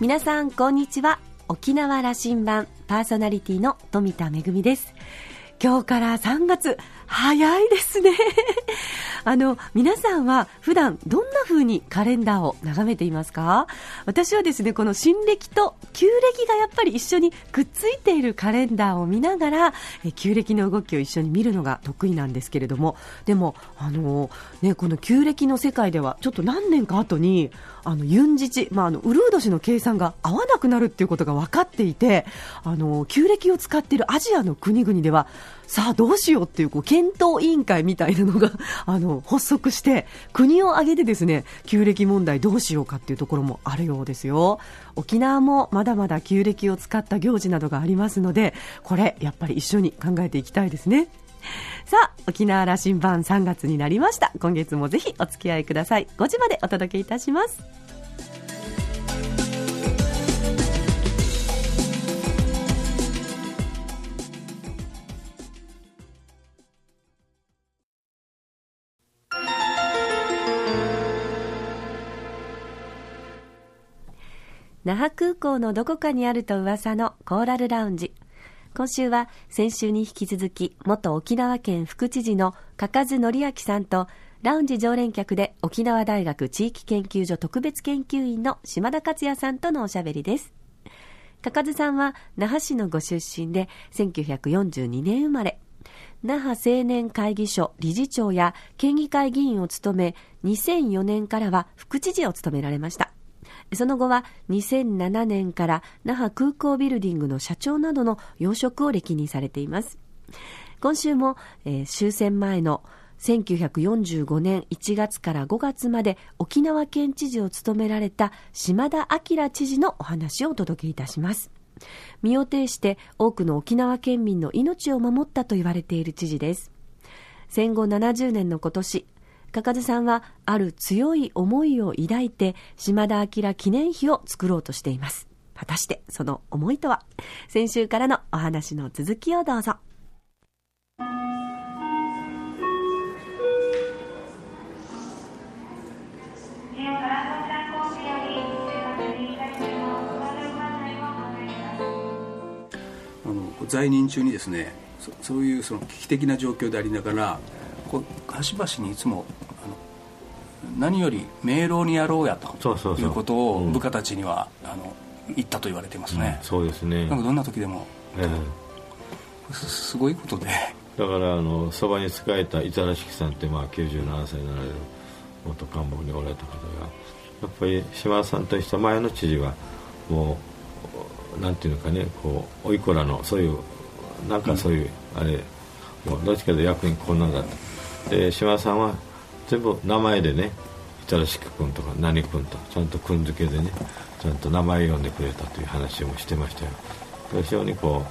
皆さんこんにちは。沖縄羅針盤パーソナリティの富田恵です。今日から3月早いですね。あの皆さんは普段どんな風にカレンダーを眺めていますか？私はですねこの新暦と旧暦がやっぱり一緒にくっついているカレンダーを見ながらえ旧暦の動きを一緒に見るのが得意なんですけれども。でもあの、ね、この旧暦の世界ではちょっと何年か後にあのユンジチ、まあ、あのウルー年の計算が合わなくなるっていうことが分かっていてあの旧暦を使っているアジアの国々ではさあどうしようっていうこう検討委員会みたいなのが あの発足して国を挙げてですね旧暦問題どうしようかっていうところもあるようですよ。沖縄もまだまだ旧暦を使った行事などがありますのでこれやっぱり一緒に考えていきたいですね。さあ沖縄羅針盤3月になりました。今月もぜひお付き合いください。5時までお届けいたします。那覇空港のどこかにあると噂のコーラルラウンジ。今週は先週に引き続き元沖縄県副知事の嘉数則明さんとラウンジ常連客で沖縄大学地域研究所特別研究員の島田克也さんとのおしゃべりです。嘉数さんは那覇市のご出身で1942年生まれ。那覇青年会議所理事長や県議会議員を務め2004年からは副知事を務められました。その後は2007年から那覇空港ビルディングの社長などの要職を歴任されています。今週も、えー、終戦前の1945年1月から5月まで沖縄県知事を務められた島田明知事のお話をお届けいたします。身を挺して多くの沖縄県民の命を守ったと言われている知事です。戦後70年の今年、かかずさんはある強い思いを抱いて島田明記念碑を作ろうとしています。果たしてその思いとは？先週からのお話の続きをどうぞ。在任中にですねそそういうその危機的な状況でありながらこう端々にいつも何より明朗にやろうやということを部下たちには、あの言ったと言われていますね、うん、そうですね。なんかどんな時でも、えー、すごいことで。だからあのそばに仕えた板らしきさんってまあ97歳になられる元官房におられた方がやっぱり島田さんとした前の知事はもうなんていうのかねこうおいこらのそういうなんかそういう、うん、あれもうどっちかというと役員こんなんだったで島田さんは全部名前でね板しく君とか何君とちゃんと君付けでねちゃんと名前を呼んでくれたという話もしてましたよ。非常にこ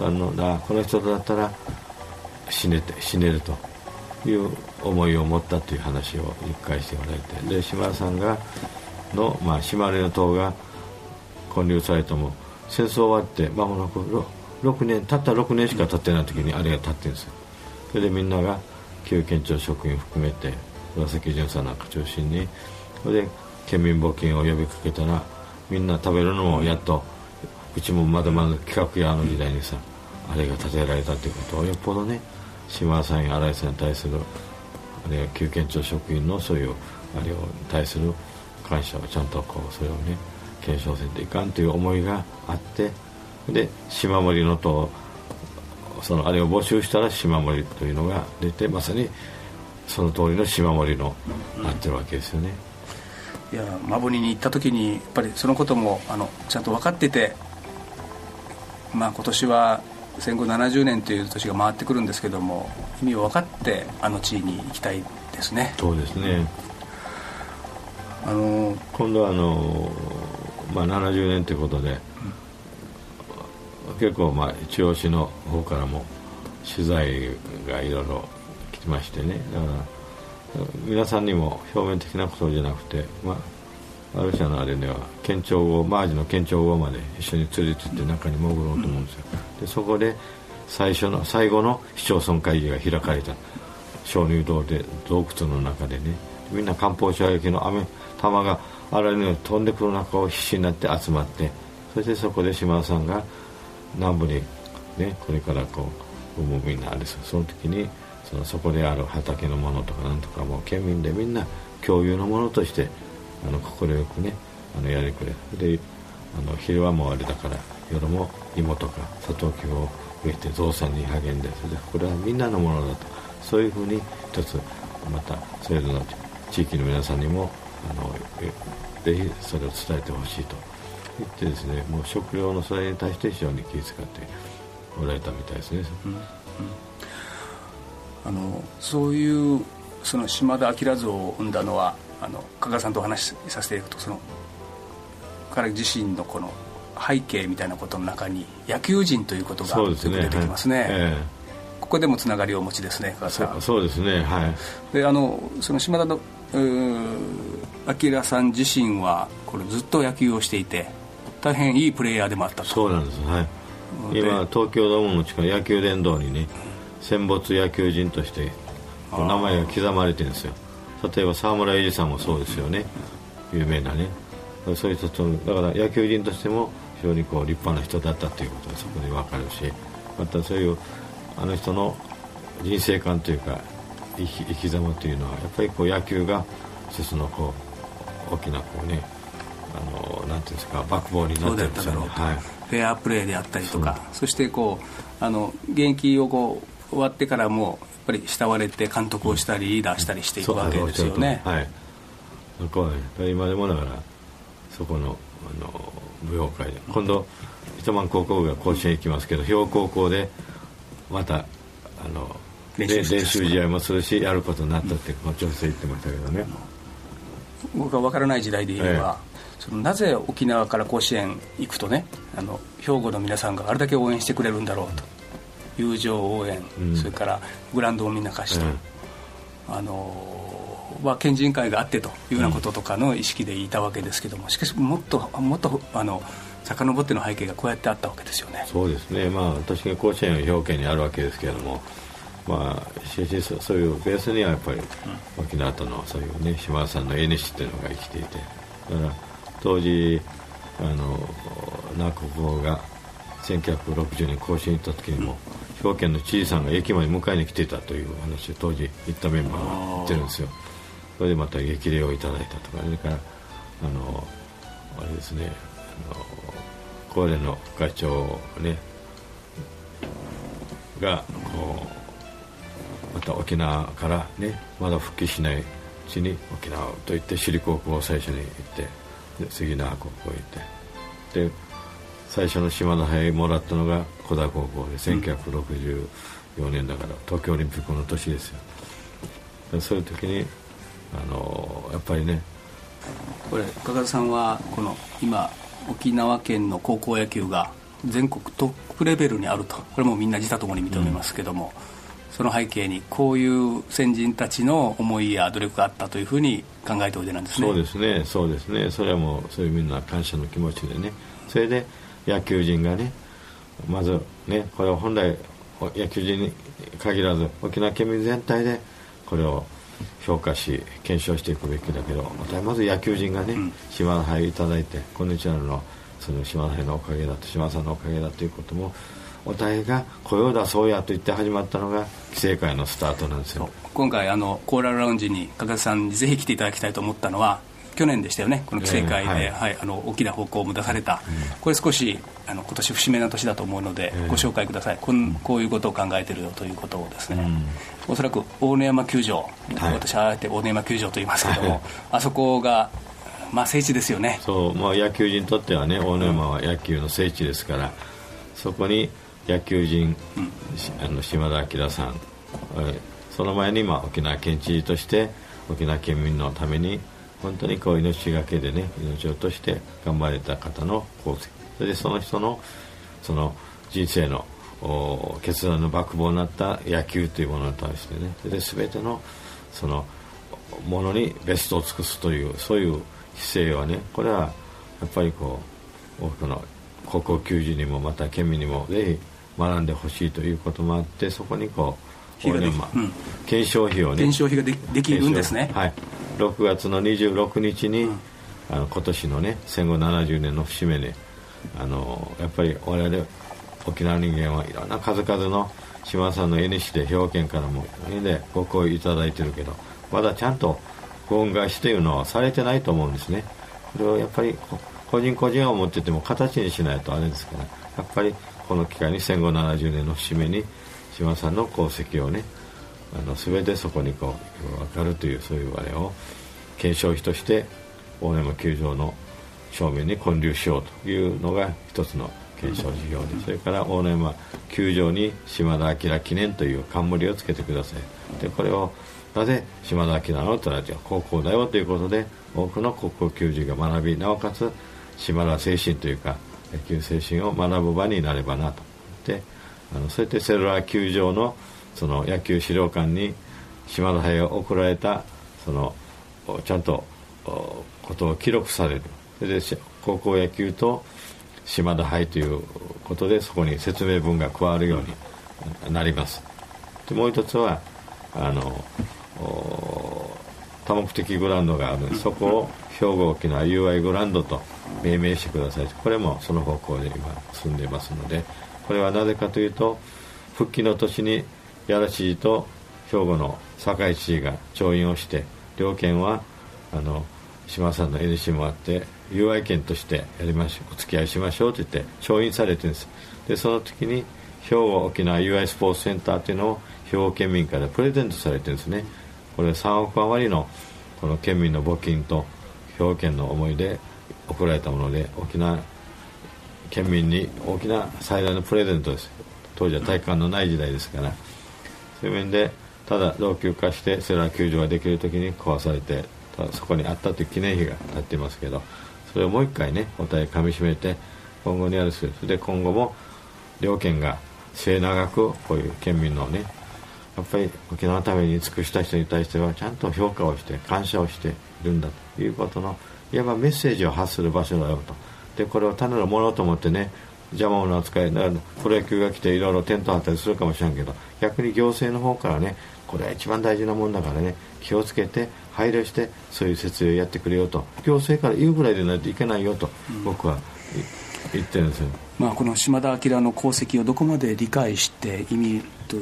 うあのだこの人だったら死ねて死ねるという思いを持ったという話を一回しておられて。で島田さんがの、まあ、島根の党が建立されても戦争終わって間もなく 6, 6年たった6年しか経ってない時にあれが立ってるんですよ。それでみんなが旧県庁職員含めて岩崎潤さんなんか中心にそれで県民募金を呼びかけたらみんな食べるのもやっとうちもまだまだ企画やあの時代にさあれが建てられたということをよっぽどね島田さんや新井さんに対するあれ旧県庁職員のそういうあれを対する感謝をちゃんとこうそれをね検証せんといかんという思いがあってで島森の党そのあれを募集したら島森というのが出てまさにその通りの島森のなってるわけですよね。いやマブニに行った時にやっぱりそのこともあのちゃんと分かってて、まあ、今年は戦後70年という年が回ってくるんですけども意味を分かってあの地位に行きたいですね。そうですね、あの今度はあの、まあ、70年ということで、結構まあ中央市の方からも取材がいろいろ来ましてね。だから皆さんにも表面的なことじゃなくて、まあ、ある社のあれでは県庁後マージの県庁後まで一緒に連れてって中に潜ろうと思うんですよ、でそこで最初の最後の市町村会議が開かれた鍾乳洞で洞窟の中でね。みんな艦砲射撃の雨弾があらゆる飛んでくる中を必死になって集まってそしてそこで島田さんが南部に、ね、これからこうもうみんなあれですその時にそのそこである畑のものとかなんとかも県民でみんな共有のものとしてあの快くねあのやりくれ。であの昼はもうあれだから夜も芋とかサトウキビを植えて増産に励んでそれでこれはみんなのものだと。そういうふうに一つまたそれぞれの地域の皆さんにもあのぜひそれを伝えてほしいと。言ってですねもう食料のそれに対して非常に気を使っておられたみたいですね、うんうん、あのそういうその島田明像を生んだのはあの加賀さんとお話しさせていくとその彼自身のこの背景みたいなことの中に野球人ということが出てきますね、えここでもつながりをお持ちですね加賀さん。そうですねはい。であのその島田の明さん自身はこれずっと野球をしていて大変いいプレーヤーでもあったと。そうなんです。はい。今東京ドームの近く野球殿堂にね戦没野球人として名前が刻まれてるんですよ。例えば沢村栄治さんもそうですよね。有名なね。そういう人とだから野球人としても非常にこう立派な人だったということがそこで分かるしまたそういうあの人の人生観というか生き生き様というのはやっぱりこう野球が一つのこう大きなこうねあのなんていうんですかバックボーンになってるんですよね、はい、フェアプレーであったりとかそしてこうあの現役をこう終わってからもやっぱり慕われて監督をしたりリーダーしたりしていくわけですよね。はい、こは今でもだからそこのあの舞踊会で今度糸満高校が甲子園行きますけど兵庫高校でまたあの練習試合もするしやることになったって調整言ってましたけどね僕は分からない。時代で言えば、ええ、そのなぜ沖縄から甲子園行くとねあの兵庫の皆さんがあれだけ応援してくれるんだろうと。友情応援、うん、それからグラウンドをみんな貸しと、うん、あのは県人会があってというようなこととかの意識でいたわけですけどもしかしもっともっとあの遡っての背景がこうやってあったわけですよね。そうですね。まあ私が甲子園の表現にあるわけですけれどもまあしかしそういうベースにはやっぱり沖縄とのそういうね島田さんの縁っていうのが生きていてだから当時あの那国語が1960年甲子園行った時にも兵庫県の知事さんが駅まで迎えに来ていたという話を当時行ったメンバーが言ってるんですよ。それでまた激励をいただいたとかそれからあのあれですねあの高齢の会長ねがこうまた沖縄からねまだ復帰しないうちに沖縄といって首里高校を最初に行って杉縄高校行って。で最初の島の杯もらったのが小田高校で1964年だから東京オリンピックの年ですよ。そういう時にあのやっぱりねこれ加賀さんはこの今沖縄県の高校野球が全国トップレベルにあると。これもみんな自他ともに認めますけども、うん、その背景にこういう先人たちの思いや努力があったというふうに考えておいでなんですね。そうですね。そうですね。それはもうそういうみんな感謝の気持ちでね。それで野球人がねまずねこれを本来野球人に限らず沖縄県民全体でこれを評価し検証していくべきだけどまず野球人がね、うん、島の杯いただいてこんにちはのその島の杯のおかげだと島さんのおかげだということもお互いが声を出そうやと言って始まったのが規制会のスタートなんですよ。今回あのコーラルラウンジに加賀さんにぜひ来ていただきたいと思ったのは去年でしたよね、この規制会で、えー、はい、はい、あの大きな方向も出された、うん、これ少しあの今年節目な年だと思うので、えー、ご紹介ください。こん、こういうことを考えているよということをですね、うん、おそらく大根山球場、はい、私はあえて大根山球場と言いますけども、はい、あそこが、まあ、聖地ですよね。そう、まあ、野球人にとってはね大根山は野球の聖地ですから、そこに野球人、うん、あの島田明さん、その前に、まあ、沖縄県知事として沖縄県民のために本当にこう命がけでね命を落として頑張れた方の功績。それでその人のその人生の決断のバックボーンになった野球というものに対してね。で全てのそのものにベストを尽くすというそういう姿勢はねこれはやっぱりこう多くの高校球児にもまた県民にもぜひ学んでほしいということもあってそこにこう費がで、検証費をね検証費がでできるんですね。はい。6月の26日に、うん、あの今年のね戦後70年の節目であのやっぱり我々沖縄人間はいろんな数々の島さんの絵にして兵庫県からも絵でご好意いただいてるけどまだちゃんとご恩返しというのはされてないと思うんですね。これをやっぱり個人個人は思ってても形にしないとあれですからやっぱりこの機会に戦後70年の節目に島さんの功績をねあの全てそこにこう分かるというそういうあれを検証費として大山球場の正面に建立しようというのが一つの検証事業でそれから大野山球場に島田明記念という冠をつけてください。でこれをなぜ島田明なの？となって高校だよということで多くの高校球児が学びなおかつ島田精神というか野球精神を学ぶ場になればなと。であのそうやってセルラー球場のその野球資料館に島田杯を贈られたそのちゃんとことを記録される。それで高校野球と島田杯ということでそこに説明文が加わるようになります。でもう一つはあの多目的グラウンドがある。そこを兵庫沖縄 UI グランドと命名してください。これもその方向で今進んでいますのでこれはなぜかというと復帰の年に屋良知事と兵庫の堺知事が調印をして両県はあの島さんの NC もあって友愛県としてやりましょうお付き合いしましょうと言って調印されてるんです。でその時に兵庫沖縄 UI スポーツセンターというのを兵庫県民からプレゼントされてるんですね。これ3億余りのこの県民の募金と兵庫県の思いで贈られたもので沖縄県民に大きな最大のプレゼントです。当時は体育館のない時代ですから。そういう面でただ老朽化してセラー球場ができる時に壊されてそこにあったという記念碑が立っていますけどそれをもう一回ねお互いかみしめて今後にあるそれで今後も両県が末永くこういう県民のねやっぱり沖縄のために尽くした人に対してはちゃんと評価をして感謝をしているんだということのいわばメッセージを発する場所だよと。でこれを単なるものと思ってね邪魔者扱いプロ野球が来ていろいろテント張ったりするかもしれんけど逆に行政の方からねこれは一番大事なもんだからね気をつけて配慮してそういう設営をやってくれよと。行政から言うぐらいでないといけないよと、僕は言ってるんですよ、まあ、この島田明の功績をどこまで理解して意味と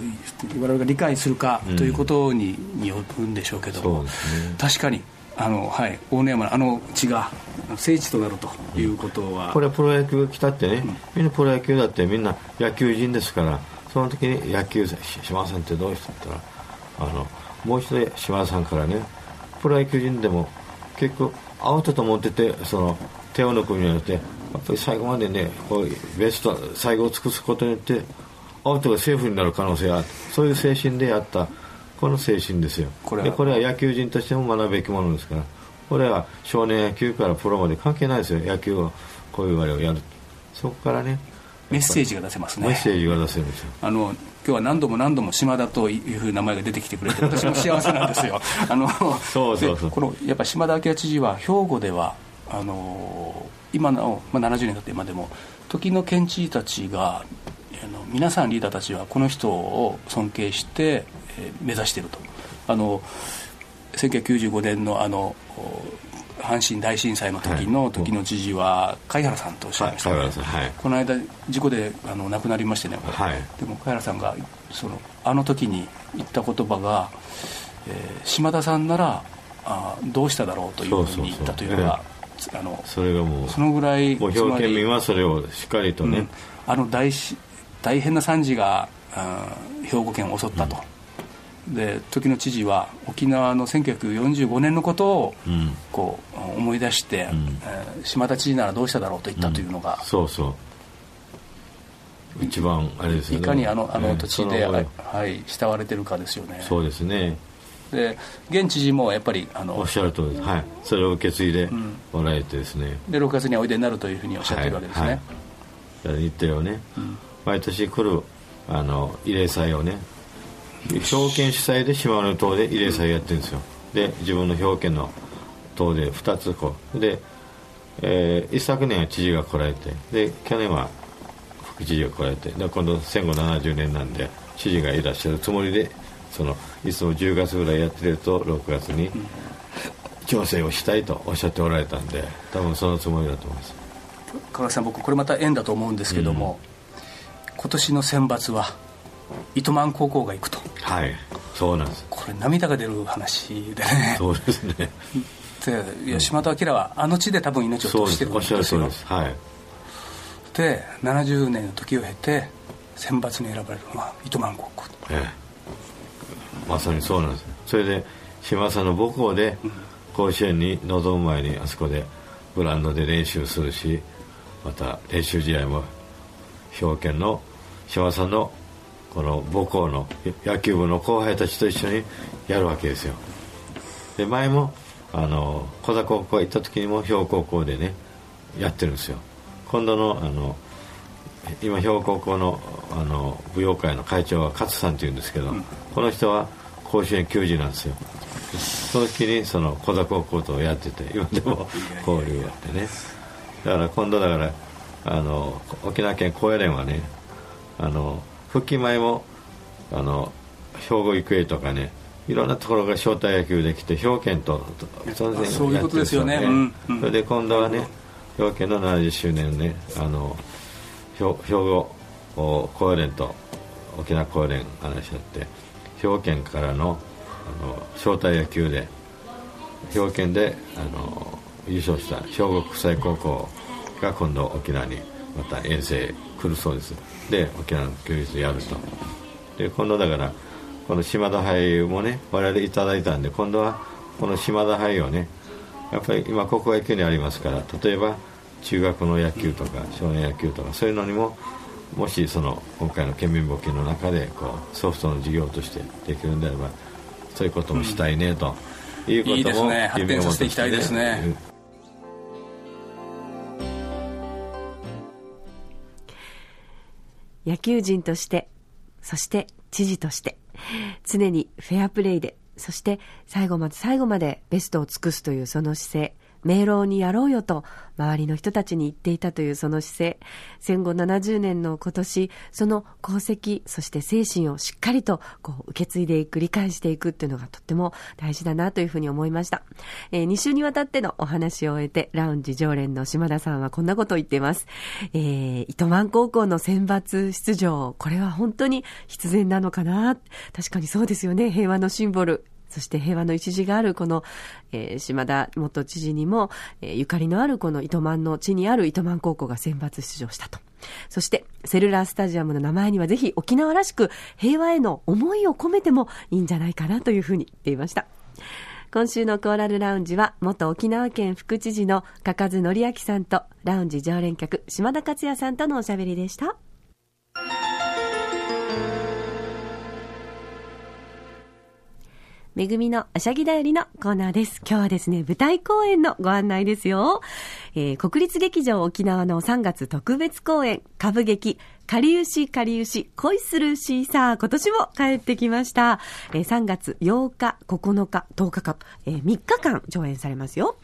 我々が理解するかということに,、によるんでしょうけども、ね、確かにあの、はい、大野山のあの地が聖地となるということは、これはプロ野球が来たってね、みんなプロ野球だってみんな野球人ですからその時に野球島田さんってどうしたったらあのもう一度島田さんからねプロ野球人でも結構アウトと思っててその手を抜くんじゃなくてやっぱり最後までねこうベスト最後を尽くすことによってアウトがセーフになる可能性がある。そういう精神でやったこの精神ですよ。これでこれは野球人としても学ぶべきものですから。これは少年野球からプロまで関係ないですよ。野球をこういうあれをやる。そこからね。メッセージが出せますね。メッセージが出せるんですよあの今日は何度も何度も島田というふうな名前が出てきてくれて私も幸せなんですよ。あのそうそうそう。このやっぱ島田明知事は兵庫ではあの今の、まあ、70年経って今でも時の県知事たちがあの皆さんリーダーたちはこの人を尊敬して、えー、目指していると。あの1995年のあの阪神大震災の時の時の知事は貝原さんとおっしゃいました。ね、はい、この間事故であの亡くなりましてね、はい、でも貝原さんがそのあの時に言った言葉が、えー、島田さんならあどうしただろうというふうに言ったというのがあのそれがもうそのぐらい兵庫県民はそれをしっかりとね、うん、あの大し大変な惨事が兵庫県を襲ったと、うん、で時の知事は沖縄の1945年のことをこう思い出して、うん、えー、島田知事ならどうしただろうと言ったというのが、そうそう。一番あれですね。いかにあのあの土地で、はい、慕われてるかですよね。そうですね。で現知事もやっぱりあのおっしゃるとりです、はい、それを受け継いでもらえてですね、で6月においでになるというふうにおっしゃってるわけですね、はい。はい、日程をね、うん、毎年来るあの慰霊祭をね証券主催で島根島で慰霊祭やってるんですよ、で自分の表県の島で2つこう。で、えー、一昨年は知事が来られてで去年は副知事が来られてで今度戦後70年なんで知事がいらっしゃるつもりでそのいつも10月ぐらいやってると6月に調整をしたいとおっしゃっておられたんで多分そのつもりだと思います。加賀さん僕これまた縁だと思うんですけども、うん、今年の選抜は糸満高校が行くと。はい。そうなんです。これ涙が出る話でね。そうですね。でいや島田明はあの地で多分命を落としてるんですよ。そうです。はい。で70年の時を経て選抜に選ばれるのは糸満高校。ええ。まさにそうなんです。それで島さんの母校で甲子園に臨む前にあそこでグラウンドで練習するしまた練習試合も兵庫県の島さんのこの母校の野球部の後輩たちと一緒にやるわけですよ。で前もあの小座高校行った時にも兵庫高校でねやってるんですよ。今度のあの今兵庫高校のあの舞踊会の会長は勝さんっていうんですけど、うん、この人は甲子園球児なんですよ。その時にその小座高校とやってて今でも 交流やってね。だから今度だからあの沖縄県高野連はねあの復帰前もあの兵庫育英とかねいろんなところが招待野球できて兵庫県とそういうことですよね、うん。うん、それで今度はね兵庫県の70周年ねあの兵庫高野連と沖縄高野連話し合って兵庫県からのあの招待野球で兵庫県であの優勝した兵庫国際高校が今度沖縄にまた遠征来るそうです。で沖縄の教育でやると。で今度だからこの島田杯もね我々いただいたんで今度はこの島田杯をねやっぱり今高校野球にありますから例えば中学の野球とか少年野球とかそういうのにももしその今回の県民募金の中でこうソフトの事業としてできるんであればそういうこともしたいねと、うん、いうことも夢を持っていきたいですね。野球人として、そして知事として、常にフェアプレーで、そして最後まで最後までベストを尽くすというその姿勢、明朗にやろうよと周りの人たちに言っていたというその姿勢、戦後70年の今年、その功績、そして精神をしっかりとこう受け継いでいく、理解していくっていうのがとっても大事だなというふうに思いました。えー、2週にわたってのお話を終えて、ラウンジ常連の島田さんはこんなことを言っています。えー、糸満高校の選抜出場、これは本当に必然なのかな。確かにそうですよね。平和のシンボル。そして平和の一時があるこの、えー、島田元知事にも、えー、ゆかりのあるこの糸満の地にある糸満高校が選抜出場したと。そして、セルラースタジアムの名前にはぜひ沖縄らしく平和への思いを込めてもいいんじゃないかなというふうに言っていました。今週のコーラルラウンジは元沖縄県副知事の加賀津則明さんとラウンジ常連客島田克也さんとのおしゃべりでした。めぐみのあしゃぎだよりのコーナーです。今日はですね、舞台公演のご案内ですよ。えー、国立劇場沖縄の3月特別公演、歌舞劇、かりゆしかりゆし恋するシーサー今年も帰ってきました。えー、3月8日、9日、10日間、えー、3日間上演されますよ、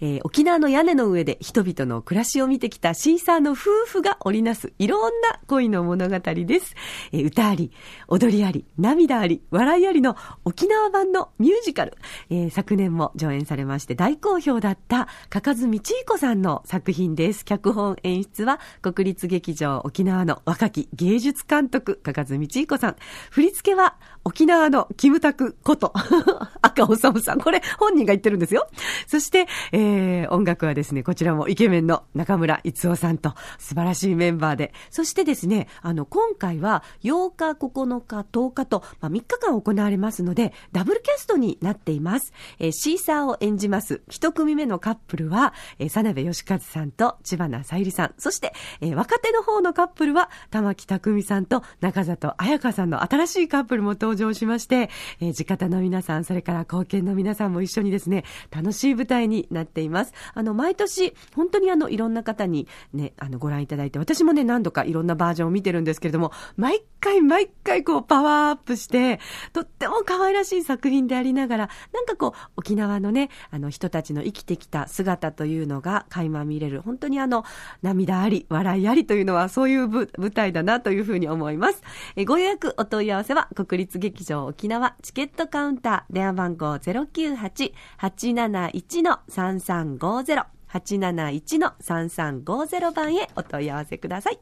えー、沖縄の屋根の上で人々の暮らしを見てきたシーサーの夫婦が織りなすいろんな恋の物語です。えー、歌あり、踊りあり、涙あり、笑いありの沖縄版のミュージカル、えー、昨年も上演されまして大好評だったかかずみちいこさんの作品です。脚本演出は国立劇場沖縄の若き芸術監督、かかずみちいこさん。振り付けは沖縄のキムタクこと、赤尾さむさん。これ本人が言ってるんですよ。そして、えー、音楽はですね、こちらもイケメンの中村逸夫さんと素晴らしいメンバーで。そしてですね、あの、今回は8日、9日、10日と、まあ、3日間行われますので、ダブルキャストになっています。えー、シーサーを演じます一組目のカップルは、えー、佐鍋義和さんと千葉なさゆりさん。そして、えー、若手の方のカップルは、玉木匠さんと中里彩香さんの新しいカップルも登場しまして、えー、地方の皆さん、それから貢献の皆さんも一緒にですね、楽しい舞台になっています。あの、毎年、本当にあの、いろんな方にね、あの、ご覧いただいて、私もね、何度かいろんなバージョンを見てるんですけれども、毎回毎回こう、パワーアップして、とっても可愛らしい作品でありながら、なんかこう、沖縄のね、あの、人たちの生きてきた姿というのが垣間見れる、本当にあの、涙あり、笑いありというのは、そういう舞台だなというふうに思います。えご予約お問い合わせは国立劇場沖縄チケットカウンター電話番号098-871-3350 871-3350番へお問い合わせください。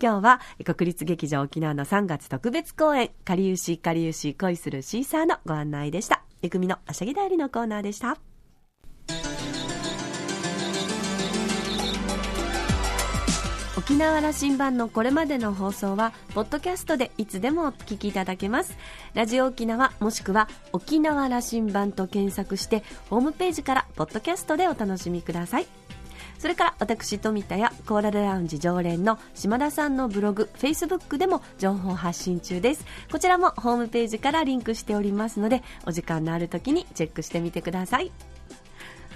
今日は国立劇場沖縄の3月特別公演、かりゆしかりゆし恋するシーサーのご案内でした。めぐみのあしゃぎだよりのコーナーでした。沖縄羅針盤のこれまでの放送はポッドキャストでいつでもお聞きいただけます。ラジオ沖縄もしくは沖縄羅針盤と検索してホームページからポッドキャストでお楽しみください。それから私富田やコーラルラウンジ常連の島田さんのブログ Facebook でも情報発信中です。こちらもホームページからリンクしておりますのでお時間のある時にチェックしてみてください。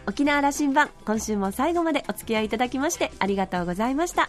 沖縄羅針盤今週も最後までお付き合いいただきましてありがとうございました。